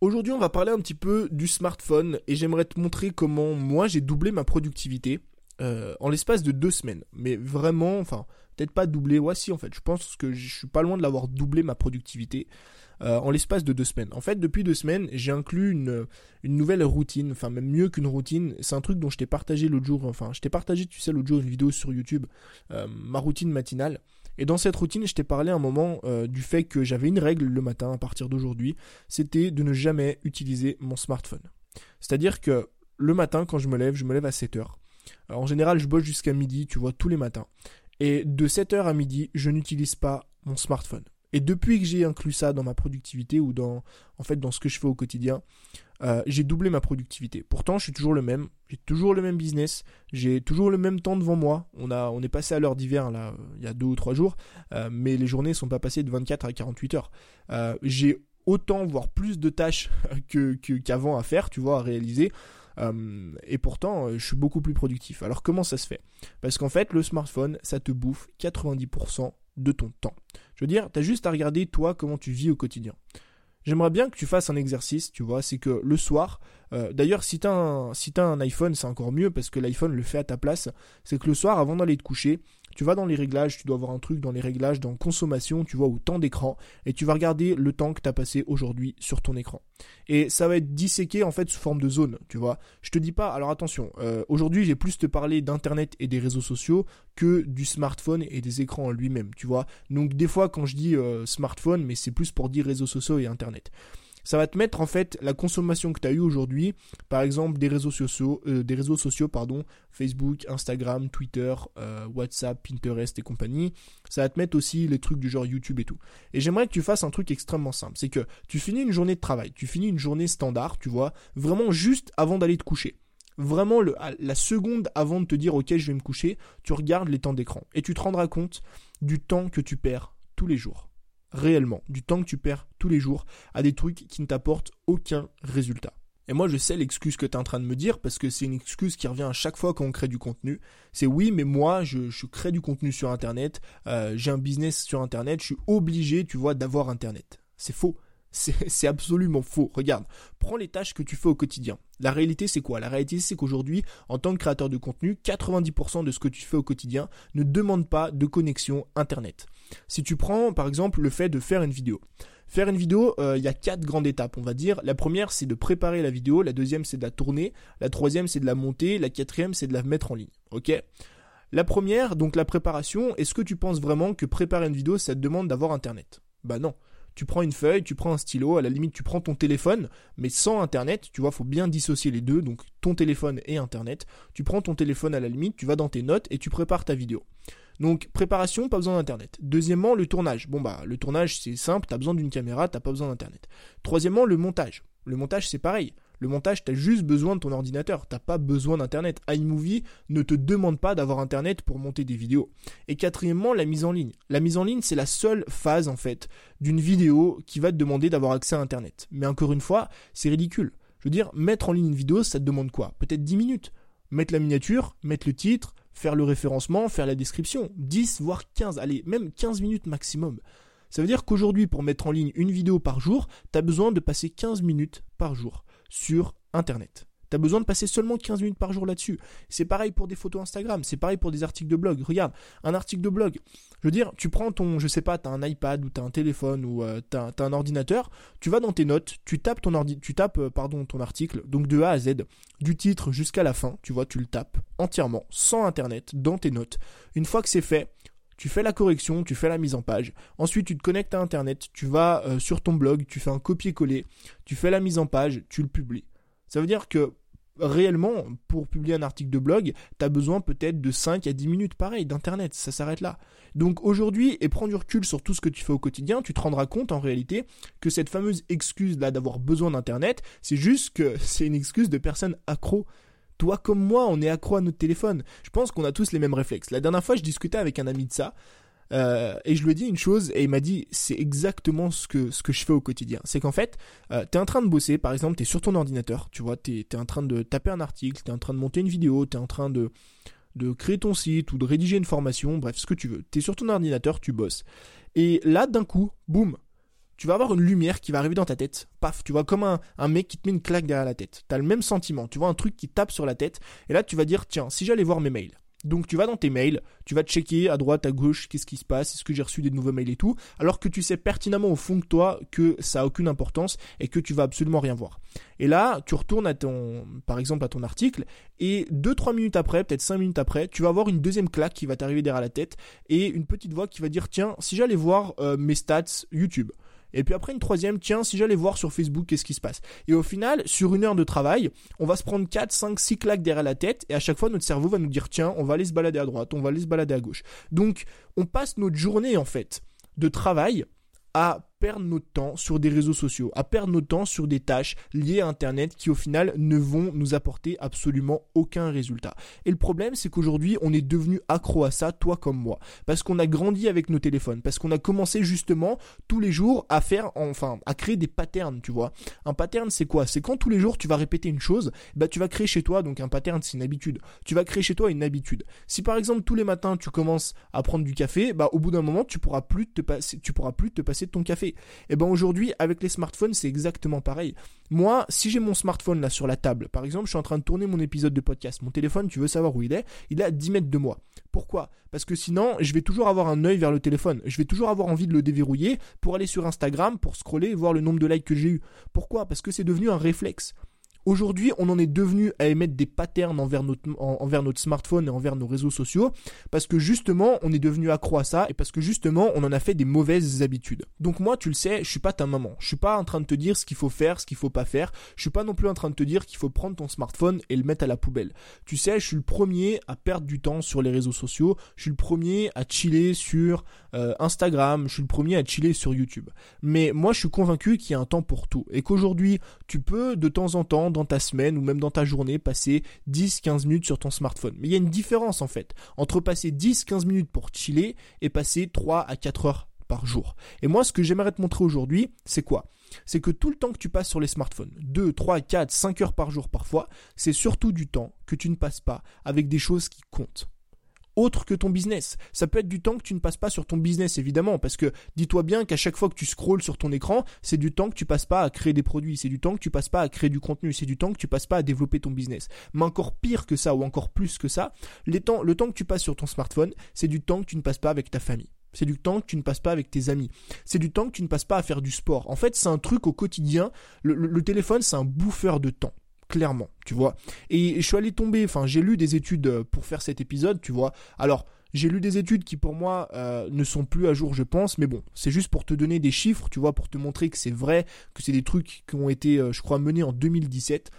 Aujourd'hui, on va parler un petit peu du smartphone et j'aimerais te montrer comment moi j'ai doublé ma productivité euh, en l'espace de deux semaines. Mais vraiment, enfin, peut-être pas doublé, ouais si en fait, je pense que je suis pas loin de l'avoir doublé ma productivité euh, en l'espace de deux semaines. En fait, depuis deux semaines, j'ai inclus une, nouvelle routine, enfin même mieux qu'une routine, c'est un truc dont je t'ai partagé l'autre jour, enfin je t'ai partagé, tu sais, l'autre jour une vidéo sur YouTube, euh, ma routine matinale. Et dans cette routine, je t'ai parlé un moment euh, du fait que j'avais une règle le matin à partir d'aujourd'hui, c'était de ne jamais utiliser mon smartphone. C'est-à-dire que le matin, quand je me lève, je me lève à 7 heures. en général, je bosse jusqu'à midi, tu vois, tous les matins. Et de 7h à midi, je n'utilise pas mon smartphone. Et depuis que j'ai inclus ça dans ma productivité ou dans, en fait, dans ce que je fais au quotidien, euh, j'ai doublé ma productivité. Pourtant, je suis toujours le même, j'ai toujours le même business, j'ai toujours le même temps devant moi. On a, on est passé à l'heure d'hiver là, il y a deux ou trois jours, euh, mais les journées sont pas passées de 24 à 48 heures. Euh, j'ai autant, voire plus de tâches que qu'avant à faire, tu vois, à réaliser. et pourtant, je suis beaucoup plus productif. Alors comment ça se fait? Parce qu'en fait, le smartphone, ça te bouffe 90% de ton temps. Je veux dire, tu as juste à regarder toi comment tu vis au quotidien. J'aimerais bien que tu fasses un exercice, tu vois, c'est que le soir, euh, d'ailleurs si tu as, si as un iPhone c'est encore mieux parce que l'iPhone le fait à ta place, c'est que le soir avant d'aller te coucher, tu vas dans les réglages, tu dois avoir un truc dans les réglages, dans consommation, tu vois, au temps d'écran, et tu vas regarder le temps que tu as passé aujourd'hui sur ton écran. Et ça va être disséqué en fait sous forme de zone, tu vois. Je te dis pas, alors attention, euh, aujourd'hui j'ai plus te parler d'internet et des réseaux sociaux que du smartphone et des écrans en lui-même, tu vois. Donc des fois quand je dis euh, smartphone, mais c'est plus pour dire réseaux sociaux et internet ça va te mettre en fait la consommation que tu as eue aujourd'hui, par exemple des réseaux sociaux, euh, des réseaux sociaux pardon, Facebook, Instagram, Twitter, euh, WhatsApp, Pinterest et compagnie. Ça va te mettre aussi les trucs du genre YouTube et tout. Et j'aimerais que tu fasses un truc extrêmement simple, c'est que tu finis une journée de travail, tu finis une journée standard, tu vois, vraiment juste avant d'aller te coucher. Vraiment la seconde avant de te dire ok je vais me coucher, tu regardes les temps d'écran et tu te rendras compte du temps que tu perds tous les jours réellement, du temps que tu perds tous les jours à des trucs qui ne t'apportent aucun résultat. Et moi, je sais l'excuse que tu es en train de me dire parce que c'est une excuse qui revient à chaque fois quand on crée du contenu. C'est oui, mais moi, je, je, crée du contenu sur Internet, euh, j'ai un business sur Internet, je suis obligé, tu vois, d'avoir Internet. C'est faux. C'est absolument faux. Regarde, prends les tâches que tu fais au quotidien. La réalité, c'est quoi? La réalité, c'est qu'aujourd'hui, en tant que créateur de contenu, 90% de ce que tu fais au quotidien ne demande pas de connexion Internet. Si tu prends, par exemple, le fait de faire une vidéo. Faire une vidéo, euh, il y a quatre grandes étapes, on va dire. La première, c'est de préparer la vidéo. La deuxième, c'est de la tourner. La troisième, c'est de la monter. La quatrième, c'est de la mettre en ligne. Ok? La première, donc la préparation, est-ce que tu penses vraiment que préparer une vidéo, ça te demande d'avoir Internet? Bah non tu prends une feuille, tu prends un stylo, à la limite tu prends ton téléphone, mais sans internet, tu vois, faut bien dissocier les deux, donc ton téléphone et internet. Tu prends ton téléphone à la limite, tu vas dans tes notes et tu prépares ta vidéo. Donc préparation, pas besoin d'internet. Deuxièmement, le tournage. Bon bah le tournage c'est simple, t'as besoin d'une caméra, t'as pas besoin d'internet. Troisièmement, le montage. Le montage c'est pareil. Le montage, tu as juste besoin de ton ordinateur, t'as pas besoin d'internet. iMovie ne te demande pas d'avoir internet pour monter des vidéos. Et quatrièmement, la mise en ligne. La mise en ligne, c'est la seule phase en fait d'une vidéo qui va te demander d'avoir accès à internet. Mais encore une fois, c'est ridicule. Je veux dire, mettre en ligne une vidéo, ça te demande quoi? Peut-être 10 minutes. Mettre la miniature, mettre le titre, faire le référencement, faire la description. 10 voire 15, allez, même 15 minutes maximum. Ça veut dire qu'aujourd'hui, pour mettre en ligne une vidéo par jour, tu as besoin de passer 15 minutes par jour sur Internet. Tu as besoin de passer seulement 15 minutes par jour là-dessus. C'est pareil pour des photos Instagram, c'est pareil pour des articles de blog. Regarde, un article de blog. Je veux dire, tu prends ton, je sais pas, tu un iPad ou tu un téléphone ou euh, un ordinateur, tu vas dans tes notes, tu tapes ton ordi, tu tapes euh, pardon, ton article, donc de A à Z, du titre jusqu'à la fin, tu vois, tu le tapes entièrement sans internet dans tes notes. Une fois que c'est fait, tu fais la correction, tu fais la mise en page. Ensuite, tu te connectes à Internet, tu vas euh, sur ton blog, tu fais un copier-coller, tu fais la mise en page, tu le publies. Ça veut dire que réellement, pour publier un article de blog, tu as besoin peut-être de 5 à 10 minutes, pareil, d'Internet, ça s'arrête là. Donc aujourd'hui, et prends du recul sur tout ce que tu fais au quotidien, tu te rendras compte en réalité que cette fameuse excuse là d'avoir besoin d'Internet, c'est juste que c'est une excuse de personnes accro toi comme moi, on est accro à notre téléphone. Je pense qu'on a tous les mêmes réflexes. La dernière fois, je discutais avec un ami de ça. Euh, et je lui ai dit une chose et il m'a dit c'est exactement ce que je fais au quotidien. C'est qu'en fait, euh, t'es en train de bosser, par exemple, t'es sur ton ordinateur, tu vois, t'es es en train de taper un article, t'es en train de monter une vidéo, t'es en train de de créer ton site ou de rédiger une formation, bref, ce que tu veux. T'es sur ton ordinateur, tu bosses. Et là, d'un coup, boum, tu vas avoir une lumière qui va arriver dans ta tête. Paf, tu vois, comme un, mec qui te met une claque derrière la tête. Tu as le même sentiment, tu vois un truc qui tape sur la tête, et là tu vas dire, tiens, si j'allais voir mes mails, donc tu vas dans tes mails, tu vas checker à droite, à gauche, qu'est-ce qui se passe, est-ce que j'ai reçu des nouveaux mails et tout, alors que tu sais pertinemment au fond de toi que ça a aucune importance et que tu vas absolument rien voir. Et là, tu retournes à ton, par exemple, à ton article, et 2-3 minutes après, peut-être 5 minutes après, tu vas avoir une deuxième claque qui va t'arriver derrière la tête, et une petite voix qui va dire, tiens, si j'allais voir euh, mes stats YouTube, et puis après une troisième, tiens, si j'allais voir sur Facebook qu'est-ce qui se passe? Et au final, sur une heure de travail, on va se prendre 4, 5, 6 claques derrière la tête et à chaque fois notre cerveau va nous dire tiens, on va aller se balader à droite, on va aller se balader à gauche. Donc on passe notre journée en fait de travail à perdre notre temps sur des réseaux sociaux, à perdre notre temps sur des tâches liées à Internet qui au final ne vont nous apporter absolument aucun résultat. Et le problème c'est qu'aujourd'hui on est devenu accro à ça, toi comme moi, parce qu'on a grandi avec nos téléphones, parce qu'on a commencé justement tous les jours à faire, enfin, à créer des patterns, tu vois. Un pattern c'est quoi? C'est quand tous les jours tu vas répéter une chose, bah tu vas créer chez toi, donc un pattern c'est une habitude, tu vas créer chez toi une habitude. Si par exemple tous les matins tu commences à prendre du café, bah au bout d'un moment tu pourras plus te passer, tu pourras plus te passer de ton café. Et eh ben aujourd'hui, avec les smartphones, c'est exactement pareil. Moi, si j'ai mon smartphone là sur la table, par exemple, je suis en train de tourner mon épisode de podcast, mon téléphone, tu veux savoir où il est, il est à 10 mètres de moi. Pourquoi? Parce que sinon, je vais toujours avoir un œil vers le téléphone. Je vais toujours avoir envie de le déverrouiller pour aller sur Instagram, pour scroller voir le nombre de likes que j'ai eu. Pourquoi? Parce que c'est devenu un réflexe. Aujourd'hui, on en est devenu à émettre des patterns envers notre, smartphone et envers nos réseaux sociaux parce que justement, on est devenu accro à ça et parce que justement, on en a fait des mauvaises habitudes. Donc moi, tu le sais, je suis pas ta maman. Je suis pas en train de te dire ce qu'il faut faire, ce qu'il faut pas faire. Je suis pas non plus en train de te dire qu'il faut prendre ton smartphone et le mettre à la poubelle. Tu sais, je suis le premier à perdre du temps sur les réseaux sociaux. Je suis le premier à chiller sur euh, Instagram. Je suis le premier à chiller sur YouTube. Mais moi, je suis convaincu qu'il y a un temps pour tout et qu'aujourd'hui, tu peux de temps en temps dans ta semaine ou même dans ta journée passer 10-15 minutes sur ton smartphone. Mais il y a une différence en fait entre passer 10-15 minutes pour chiller et passer 3 à 4 heures par jour. Et moi ce que j'aimerais te montrer aujourd'hui, c'est quoi? C'est que tout le temps que tu passes sur les smartphones, 2, 3, 4, 5 heures par jour parfois, c'est surtout du temps que tu ne passes pas avec des choses qui comptent autre que ton business. Ça peut être du temps que tu ne passes pas sur ton business, évidemment, parce que dis-toi bien qu'à chaque fois que tu scrolles sur ton écran, c'est du temps que tu passes pas à créer des produits, c'est du temps que tu passes pas à créer du contenu, c'est du temps que tu passes pas à développer ton business. Mais encore pire que ça, ou encore plus que ça, le temps que tu passes sur ton smartphone, c'est du temps que tu ne passes pas avec ta famille. C'est du temps que tu ne passes pas avec tes amis. C'est du temps que tu ne passes pas à faire du sport. En fait, c'est un truc au quotidien. le téléphone, c'est un bouffeur de temps clairement, tu vois. Et je suis allé tomber, enfin j'ai lu des études euh, pour faire cet épisode, tu vois. Alors, j'ai lu des études qui pour moi euh, ne sont plus à jour, je pense, mais bon, c'est juste pour te donner des chiffres, tu vois, pour te montrer que c'est vrai, que c'est des trucs qui ont été, euh, je crois, menés en 2017.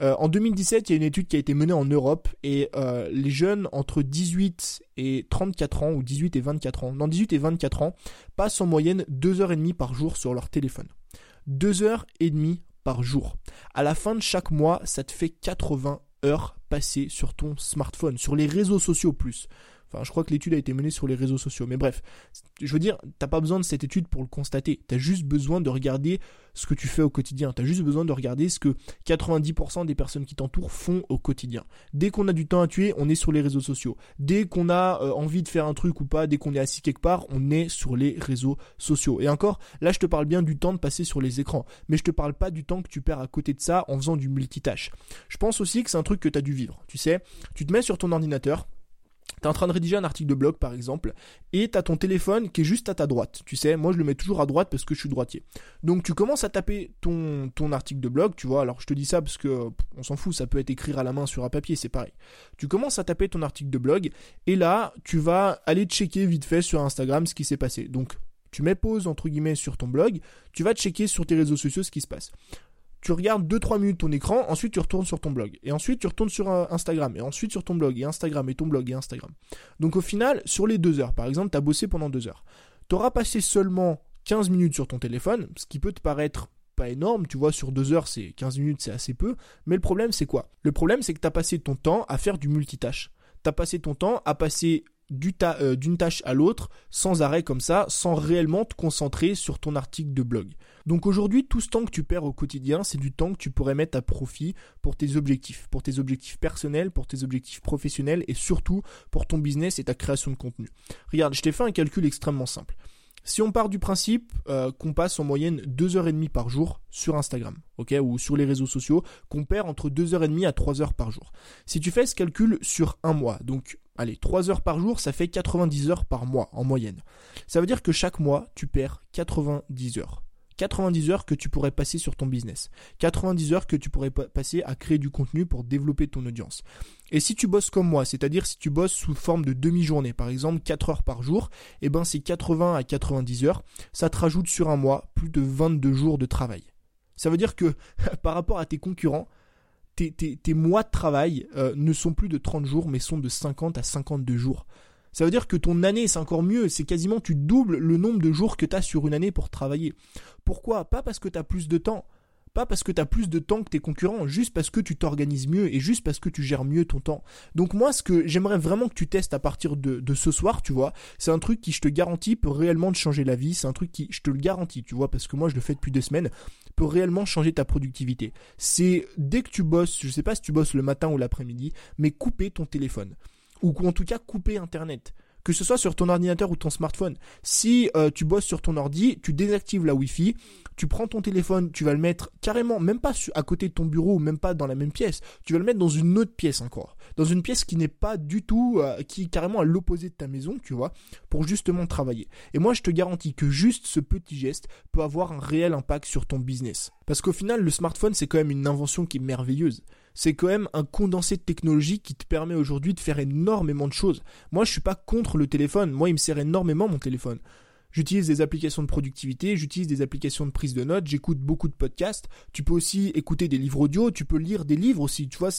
en 2017, il y a une étude qui a été menée en Europe et les jeunes entre 18 et 34 ans ou 18 et 24 ans, non 18 et 24 ans, passent en moyenne 2 heures et demie par jour sur leur téléphone. 2 heures et demie par jour. À la fin de chaque mois, ça te fait 80 heures passées sur ton smartphone, sur les réseaux sociaux plus. Je crois que l'étude a été menée sur les réseaux sociaux. Mais bref, je veux dire, t'as pas besoin de cette étude pour le constater. T'as juste besoin de regarder ce que tu fais au quotidien. T'as juste besoin de regarder ce que 90% des personnes qui t'entourent font au quotidien. Dès qu'on a du temps à tuer, on est sur les réseaux sociaux. Dès qu'on a euh, envie de faire un truc ou pas, dès qu'on est assis quelque part, on est sur les réseaux sociaux. Et encore, là, je te parle bien du temps de passer sur les écrans. Mais je te parle pas du temps que tu perds à côté de ça en faisant du multitâche. Je pense aussi que c'est un truc que tu as dû vivre. Tu sais, tu te mets sur ton ordinateur, T'es en train de rédiger un article de blog par exemple, et t'as ton téléphone qui est juste à ta droite. Tu sais, moi je le mets toujours à droite parce que je suis droitier. Donc tu commences à taper ton, article de blog, tu vois, alors je te dis ça parce que on s'en fout, ça peut être écrit à la main sur un papier, c'est pareil. Tu commences à taper ton article de blog, et là tu vas aller checker vite fait sur Instagram ce qui s'est passé. Donc tu mets pause entre guillemets sur ton blog, tu vas checker sur tes réseaux sociaux ce qui se passe tu regardes 2-3 minutes ton écran, ensuite tu retournes sur ton blog. Et ensuite tu retournes sur euh, Instagram. Et ensuite sur ton blog. Et Instagram. Et ton blog. Et Instagram. Donc au final, sur les 2 heures, par exemple, tu as bossé pendant 2 heures. Tu auras passé seulement 15 minutes sur ton téléphone, ce qui peut te paraître pas énorme, tu vois, sur 2 heures, c'est 15 minutes, c'est assez peu. Mais le problème, c'est quoi? Le problème, c'est que tu as passé ton temps à faire du multitâche. Tu as passé ton temps à passer euh, d'une tâche à l'autre sans arrêt comme ça, sans réellement te concentrer sur ton article de blog. Donc aujourd'hui, tout ce temps que tu perds au quotidien, c'est du temps que tu pourrais mettre à profit pour tes objectifs, pour tes objectifs personnels, pour tes objectifs professionnels et surtout pour ton business et ta création de contenu. Regarde, je t'ai fait un calcul extrêmement simple. Si on part du principe euh, qu'on passe en moyenne 2h30 par jour sur Instagram, ok, ou sur les réseaux sociaux, qu'on perd entre 2h30 à 3h par jour. Si tu fais ce calcul sur un mois, donc allez, 3 heures par jour, ça fait 90 heures par mois en moyenne. Ça veut dire que chaque mois, tu perds 90 heures. 90 heures que tu pourrais passer sur ton business. 90 heures que tu pourrais passer à créer du contenu pour développer ton audience. Et si tu bosses comme moi, c'est-à-dire si tu bosses sous forme de demi-journée, par exemple 4 heures par jour, eh ben c'est 80 à 90 heures, ça te rajoute sur un mois plus de 22 jours de travail. Ça veut dire que par rapport à tes concurrents, tes, mois de travail euh, ne sont plus de 30 jours mais sont de 50 à 52 jours. Ça veut dire que ton année, c'est encore mieux, c'est quasiment tu doubles le nombre de jours que tu as sur une année pour travailler. Pourquoi? Pas parce que tu as plus de temps, pas parce que tu as plus de temps que tes concurrents, juste parce que tu t'organises mieux et juste parce que tu gères mieux ton temps. Donc moi, ce que j'aimerais vraiment que tu testes à partir de, ce soir, tu vois, c'est un truc qui, je te garantis, peut réellement te changer la vie. C'est un truc qui, je te le garantis, tu vois, parce que moi, je le fais depuis deux semaines, peut réellement changer ta productivité. C'est dès que tu bosses, je sais pas si tu bosses le matin ou l'après-midi, mais couper ton téléphone ou en tout cas couper Internet que ce soit sur ton ordinateur ou ton smartphone. Si euh, tu bosses sur ton ordi, tu désactives la Wi-Fi, tu prends ton téléphone, tu vas le mettre carrément, même pas à côté de ton bureau, même pas dans la même pièce, tu vas le mettre dans une autre pièce encore, dans une pièce qui n'est pas du tout, euh, qui est carrément à l'opposé de ta maison, tu vois, pour justement travailler. Et moi, je te garantis que juste ce petit geste peut avoir un réel impact sur ton business. Parce qu'au final, le smartphone, c'est quand même une invention qui est merveilleuse c'est quand même un condensé de technologie qui te permet aujourd'hui de faire énormément de choses. Moi, je suis pas contre le téléphone. Moi, il me sert énormément mon téléphone. J'utilise des applications de productivité, j'utilise des applications de prise de notes, j'écoute beaucoup de podcasts. Tu peux aussi écouter des livres audio, tu peux lire des livres aussi. Tu vois,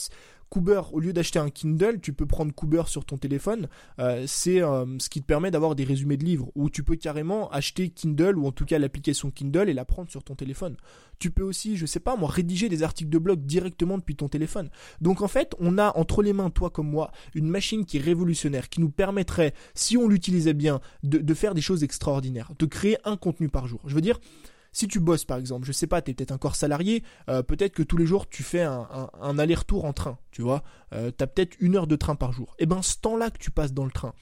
Cooper, au lieu d'acheter un Kindle, tu peux prendre Cooper sur ton téléphone. Euh, c'est euh, ce qui te permet d'avoir des résumés de livres. Ou tu peux carrément acheter Kindle, ou en tout cas l'application Kindle, et la prendre sur ton téléphone. Tu peux aussi, je sais pas moi, rédiger des articles de blog directement depuis ton téléphone. Donc en fait, on a entre les mains, toi comme moi, une machine qui est révolutionnaire, qui nous permettrait, si on l'utilisait bien, de, de faire des choses extraordinaires, de créer un contenu par jour. Je veux dire, si tu bosses par exemple, je sais pas, tu es peut-être encore salarié, euh, peut-être que tous les jours tu fais un, aller-retour en train, tu vois, euh, tu as peut-être une heure de train par jour. Et eh ben ce temps-là que tu passes dans le train,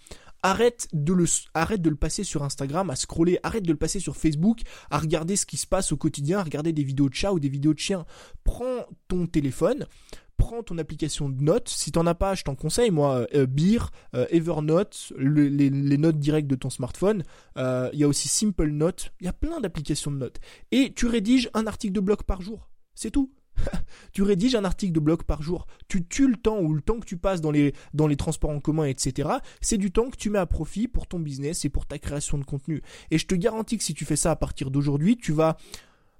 arrête de le arrête de le passer sur Instagram à scroller, arrête de le passer sur Facebook à regarder ce qui se passe au quotidien, à regarder des vidéos de chats ou des vidéos de chiens. Prends ton téléphone, prends ton application de notes. Si t'en as pas, je t'en conseille, moi, euh, Beer, euh, Evernote, les, notes directes de ton smartphone. Euh, il y a aussi Simple Note. Il y a plein d'applications de notes. Et tu rédiges un article de blog par jour. C'est tout. tu rédiges un article de blog par jour. Tu tues le temps ou le temps que tu passes dans les, dans les transports en commun, etc. C'est du temps que tu mets à profit pour ton business et pour ta création de contenu. Et je te garantis que si tu fais ça à partir d'aujourd'hui, tu vas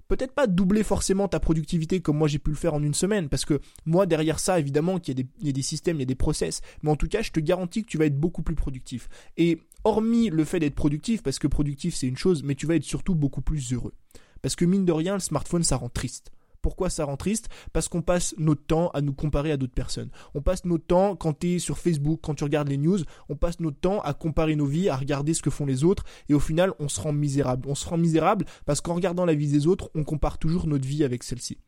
peut-être pas doubler forcément ta productivité comme moi j'ai pu le faire en une semaine, parce que moi derrière ça, évidemment qu'il y, a des systèmes, il y a des process, mais en tout cas je te garantis que tu vas être beaucoup plus productif. Et hormis le fait d'être productif, parce que productif c'est une chose, mais tu vas être surtout beaucoup plus heureux. Parce que mine de rien, le smartphone ça rend triste. Pourquoi ça rend triste Parce qu'on passe notre temps à nous comparer à d'autres personnes. On passe notre temps, quand tu es sur Facebook, quand tu regardes les news, on passe notre temps à comparer nos vies, à regarder ce que font les autres, et au final, on se rend misérable. On se rend misérable parce qu'en regardant la vie des autres, on compare toujours notre vie avec celle-ci.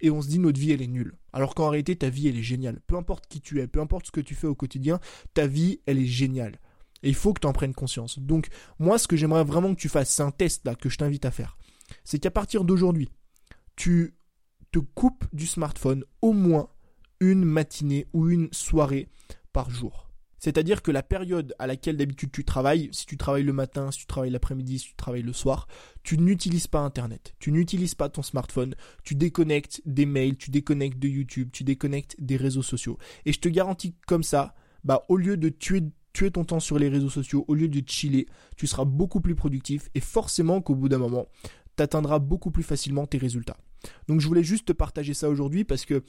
Et on se dit notre vie elle est nulle. Alors qu'en réalité ta vie elle est géniale. Peu importe qui tu es, peu importe ce que tu fais au quotidien, ta vie elle est géniale. Et il faut que tu en prennes conscience. Donc moi ce que j'aimerais vraiment que tu fasses, c'est un test là que je t'invite à faire. C'est qu'à partir d'aujourd'hui, tu te coupe du smartphone au moins une matinée ou une soirée par jour. C'est-à-dire que la période à laquelle d'habitude tu travailles, si tu travailles le matin, si tu travailles l'après-midi, si tu travailles le soir, tu n'utilises pas Internet, tu n'utilises pas ton smartphone, tu déconnectes des mails, tu déconnectes de YouTube, tu déconnectes des réseaux sociaux. Et je te garantis comme ça, bah au lieu de tuer tuer ton temps sur les réseaux sociaux, au lieu de chiller, tu seras beaucoup plus productif et forcément qu'au bout d'un moment, tu atteindras beaucoup plus facilement tes résultats. Donc je voulais juste te partager ça aujourd'hui parce que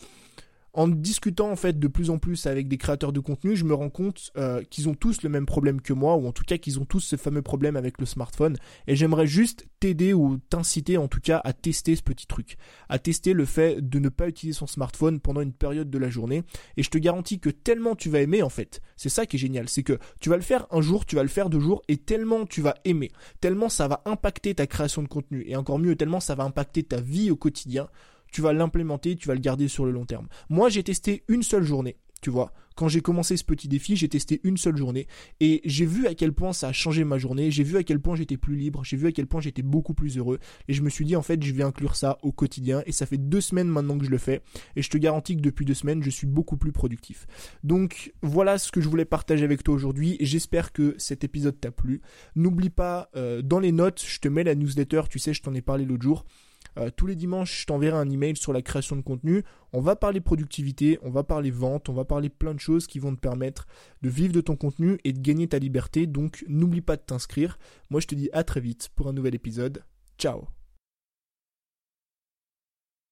en discutant en fait de plus en plus avec des créateurs de contenu, je me rends compte euh, qu'ils ont tous le même problème que moi, ou en tout cas qu'ils ont tous ce fameux problème avec le smartphone. Et j'aimerais juste t'aider ou t'inciter en tout cas à tester ce petit truc, à tester le fait de ne pas utiliser son smartphone pendant une période de la journée. Et je te garantis que tellement tu vas aimer en fait, c'est ça qui est génial, c'est que tu vas le faire un jour, tu vas le faire deux jours, et tellement tu vas aimer, tellement ça va impacter ta création de contenu, et encore mieux, tellement ça va impacter ta vie au quotidien tu vas l'implémenter, tu vas le garder sur le long terme. Moi, j'ai testé une seule journée. tu vois. Quand j'ai commencé ce petit défi, j'ai testé une seule journée et j'ai vu à quel point ça a changé ma journée, j'ai vu à quel point j'étais plus libre, j'ai vu à quel point j'étais beaucoup plus heureux et je me suis dit en fait je vais inclure ça au quotidien et ça fait deux semaines maintenant que je le fais et je te garantis que depuis deux semaines je suis beaucoup plus productif. Donc voilà ce que je voulais partager avec toi aujourd'hui, j'espère que cet épisode t'a plu. N'oublie pas, euh, dans les notes, je te mets la newsletter, tu sais, je t'en ai parlé l'autre jour. Euh, tous les dimanches, je t'enverrai un email sur la création de contenu. On va parler productivité, on va parler vente, on va parler plein de choses qui vont te permettre de vivre de ton contenu et de gagner ta liberté. Donc n'oublie pas de t'inscrire. Moi, je te dis à très vite pour un nouvel épisode. Ciao